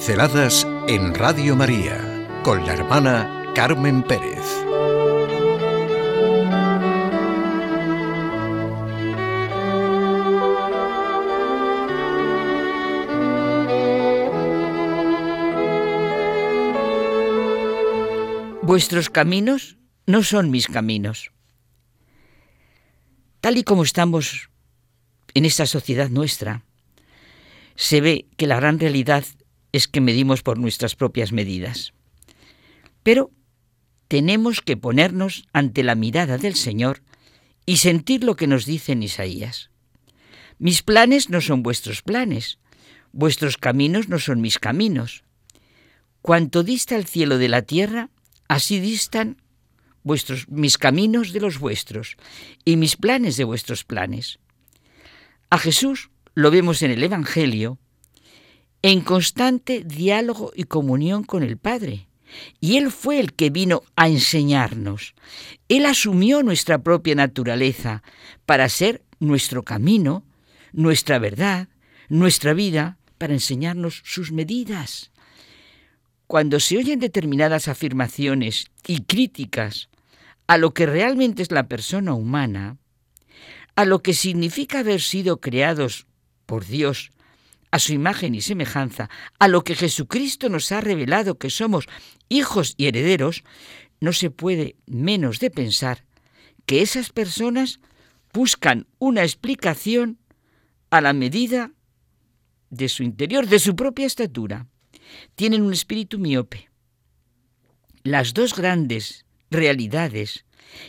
Pinceladas en Radio María con la hermana Carmen Pérez. Vuestros caminos no son mis caminos. Tal y como estamos en esta sociedad nuestra, se ve que la gran realidad es que medimos por nuestras propias medidas. Pero tenemos que ponernos ante la mirada del Señor y sentir lo que nos dice en Isaías. Mis planes no son vuestros planes, vuestros caminos no son mis caminos. Cuanto dista el cielo de la tierra, así distan vuestros mis caminos de los vuestros y mis planes de vuestros planes. A Jesús lo vemos en el Evangelio en constante diálogo y comunión con el Padre. Y Él fue el que vino a enseñarnos. Él asumió nuestra propia naturaleza para ser nuestro camino, nuestra verdad, nuestra vida, para enseñarnos sus medidas. Cuando se oyen determinadas afirmaciones y críticas a lo que realmente es la persona humana, a lo que significa haber sido creados por Dios a su imagen y semejanza, a lo que Jesucristo nos ha revelado que somos hijos y herederos, no se puede menos de pensar que esas personas buscan una explicación a la medida de su interior, de su propia estatura. Tienen un espíritu miope. Las dos grandes realidades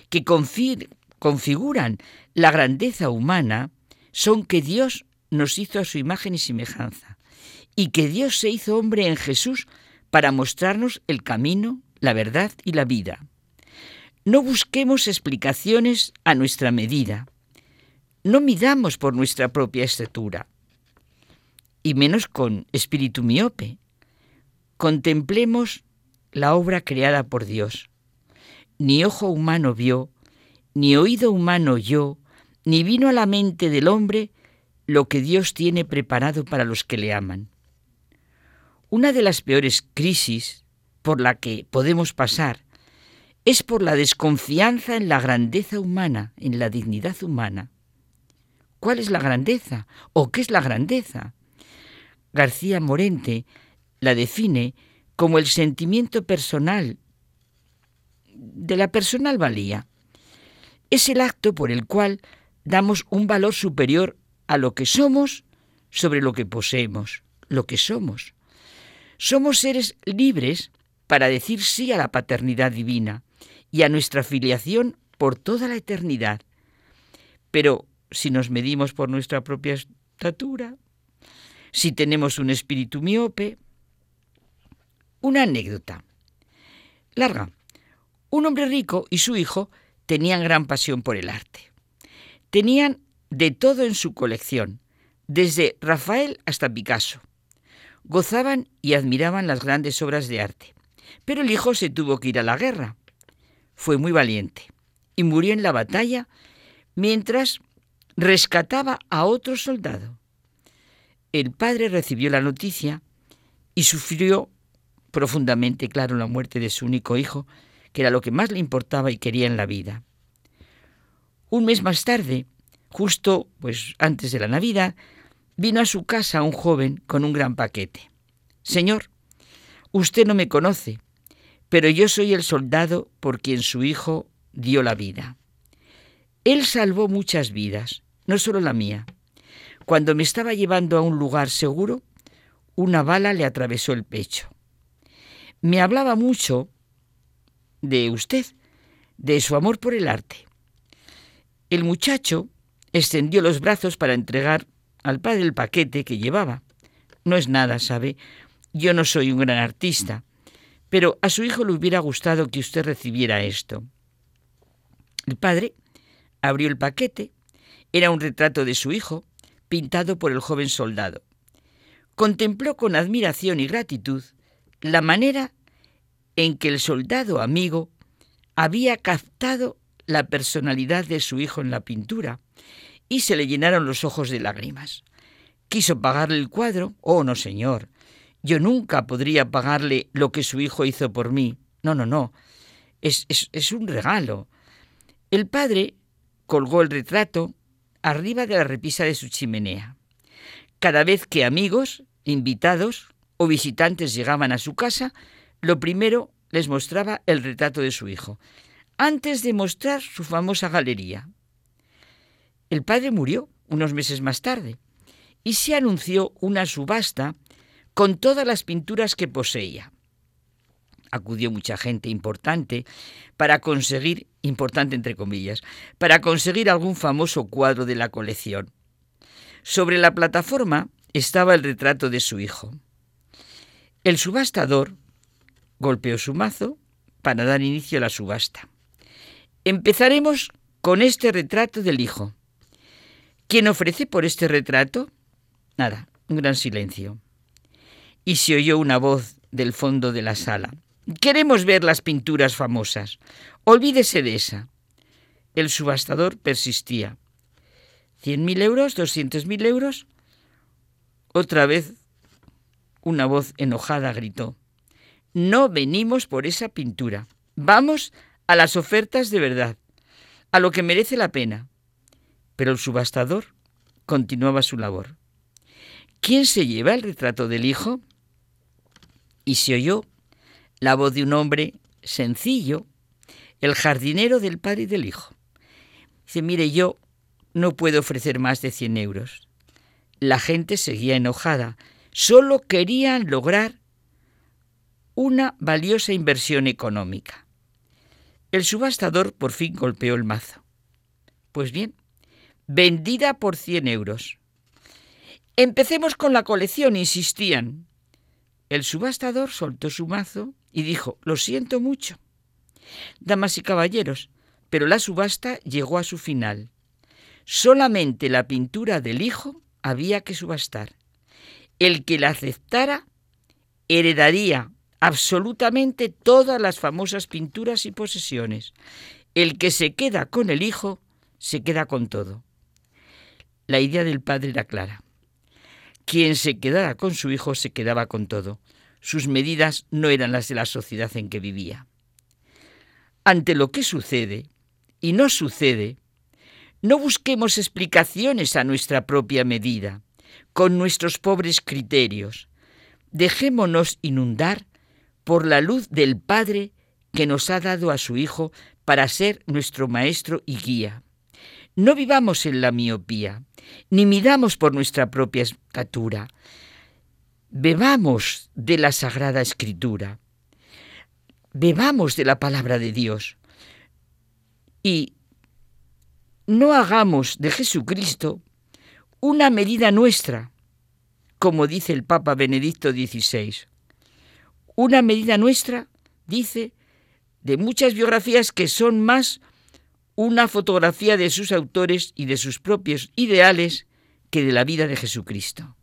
que configuran la grandeza humana son que Dios nos hizo a su imagen y semejanza, y que Dios se hizo hombre en Jesús para mostrarnos el camino, la verdad y la vida. No busquemos explicaciones a nuestra medida. No midamos por nuestra propia estatura, y menos con espíritu miope. Contemplemos la obra creada por Dios. Ni ojo humano vio, ni oído humano oyó, ni vino a la mente del hombre lo que Dios tiene preparado para los que le aman. Una de las peores crisis por la que podemos pasar es por la desconfianza en la grandeza humana, en la dignidad humana. ¿Cuál es la grandeza? ¿O qué es la grandeza? García Morente la define como el sentimiento personal de la personal valía. Es el acto por el cual damos un valor superior a lo que somos sobre lo que poseemos, lo que somos. Somos seres libres para decir sí a la paternidad divina y a nuestra filiación por toda la eternidad. Pero si nos medimos por nuestra propia estatura, si tenemos un espíritu miope, una anécdota. Larga. Un hombre rico y su hijo tenían gran pasión por el arte. Tenían de todo en su colección, desde Rafael hasta Picasso. Gozaban y admiraban las grandes obras de arte. Pero el hijo se tuvo que ir a la guerra. Fue muy valiente y murió en la batalla mientras rescataba a otro soldado. El padre recibió la noticia y sufrió profundamente, claro, la muerte de su único hijo, que era lo que más le importaba y quería en la vida. Un mes más tarde, Justo pues antes de la Navidad, vino a su casa un joven con un gran paquete. Señor, usted no me conoce, pero yo soy el soldado por quien su hijo dio la vida. Él salvó muchas vidas, no solo la mía. Cuando me estaba llevando a un lugar seguro, una bala le atravesó el pecho. Me hablaba mucho de usted, de su amor por el arte. El muchacho extendió los brazos para entregar al padre el paquete que llevaba. No es nada, ¿sabe? Yo no soy un gran artista, pero a su hijo le hubiera gustado que usted recibiera esto. El padre abrió el paquete. Era un retrato de su hijo, pintado por el joven soldado. Contempló con admiración y gratitud la manera en que el soldado amigo había captado la personalidad de su hijo en la pintura y se le llenaron los ojos de lágrimas. Quiso pagarle el cuadro. Oh, no, señor. Yo nunca podría pagarle lo que su hijo hizo por mí. No, no, no. Es, es, un regalo. El padre colgó el retrato arriba de la repisa de su chimenea. Cada vez que amigos, invitados o visitantes llegaban a su casa, lo primero les mostraba el retrato de su hijo, antes de mostrar su famosa galería. El padre murió unos meses más tarde y se anunció una subasta con todas las pinturas que poseía. Acudió mucha gente importante para conseguir, importante entre comillas, para conseguir algún famoso cuadro de la colección. Sobre la plataforma estaba el retrato de su hijo. El subastador golpeó su mazo para dar inicio a la subasta. Empezaremos con este retrato del hijo. ¿Quién ofrece por este retrato? Nada, un gran silencio. Y se oyó una voz del fondo de la sala. Queremos ver las pinturas famosas. Olvídese de esa. El subastador persistía. ¿Cien mil euros? ¿Doscientos mil euros? Otra vez una voz enojada gritó. No venimos por esa pintura. Vamos a las ofertas de verdad, a lo que merece la pena. Pero el subastador continuaba su labor. ¿Quién se lleva el retrato del hijo? Y se oyó la voz de un hombre sencillo, el jardinero del padre y del hijo. Dice, mire, yo no puedo ofrecer más de 100 euros. La gente seguía enojada. Solo querían lograr una valiosa inversión económica. El subastador por fin golpeó el mazo. Pues bien, vendida por 100 euros. Empecemos con la colección, insistían. El subastador soltó su mazo y dijo, lo siento mucho. Damas y caballeros, pero la subasta llegó a su final. Solamente la pintura del hijo había que subastar. El que la aceptara heredaría absolutamente todas las famosas pinturas y posesiones. El que se queda con el hijo, se queda con todo. La idea del padre era clara. Quien se quedara con su hijo se quedaba con todo. Sus medidas no eran las de la sociedad en que vivía. Ante lo que sucede, y no sucede, no busquemos explicaciones a nuestra propia medida, con nuestros pobres criterios. Dejémonos inundar por la luz del Padre que nos ha dado a su Hijo para ser nuestro Maestro y guía. No vivamos en la miopía, ni midamos por nuestra propia estatura. Bebamos de la Sagrada Escritura. Bebamos de la palabra de Dios. Y no hagamos de Jesucristo una medida nuestra, como dice el Papa Benedicto XVI. Una medida nuestra, dice, de muchas biografías que son más una fotografía de sus autores y de sus propios ideales que de la vida de Jesucristo.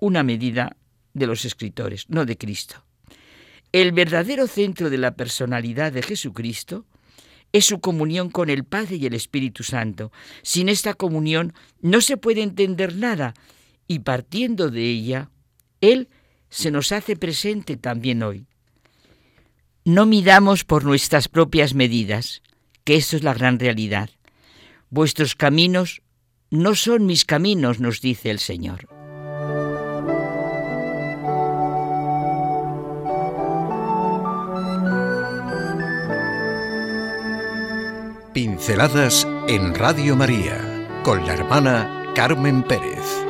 Una medida de los escritores, no de Cristo. El verdadero centro de la personalidad de Jesucristo es su comunión con el Padre y el Espíritu Santo. Sin esta comunión no se puede entender nada y partiendo de ella, Él se nos hace presente también hoy. No midamos por nuestras propias medidas, que eso es la gran realidad. Vuestros caminos no son mis caminos, nos dice el Señor. Pinceladas en Radio María con la hermana Carmen Pérez.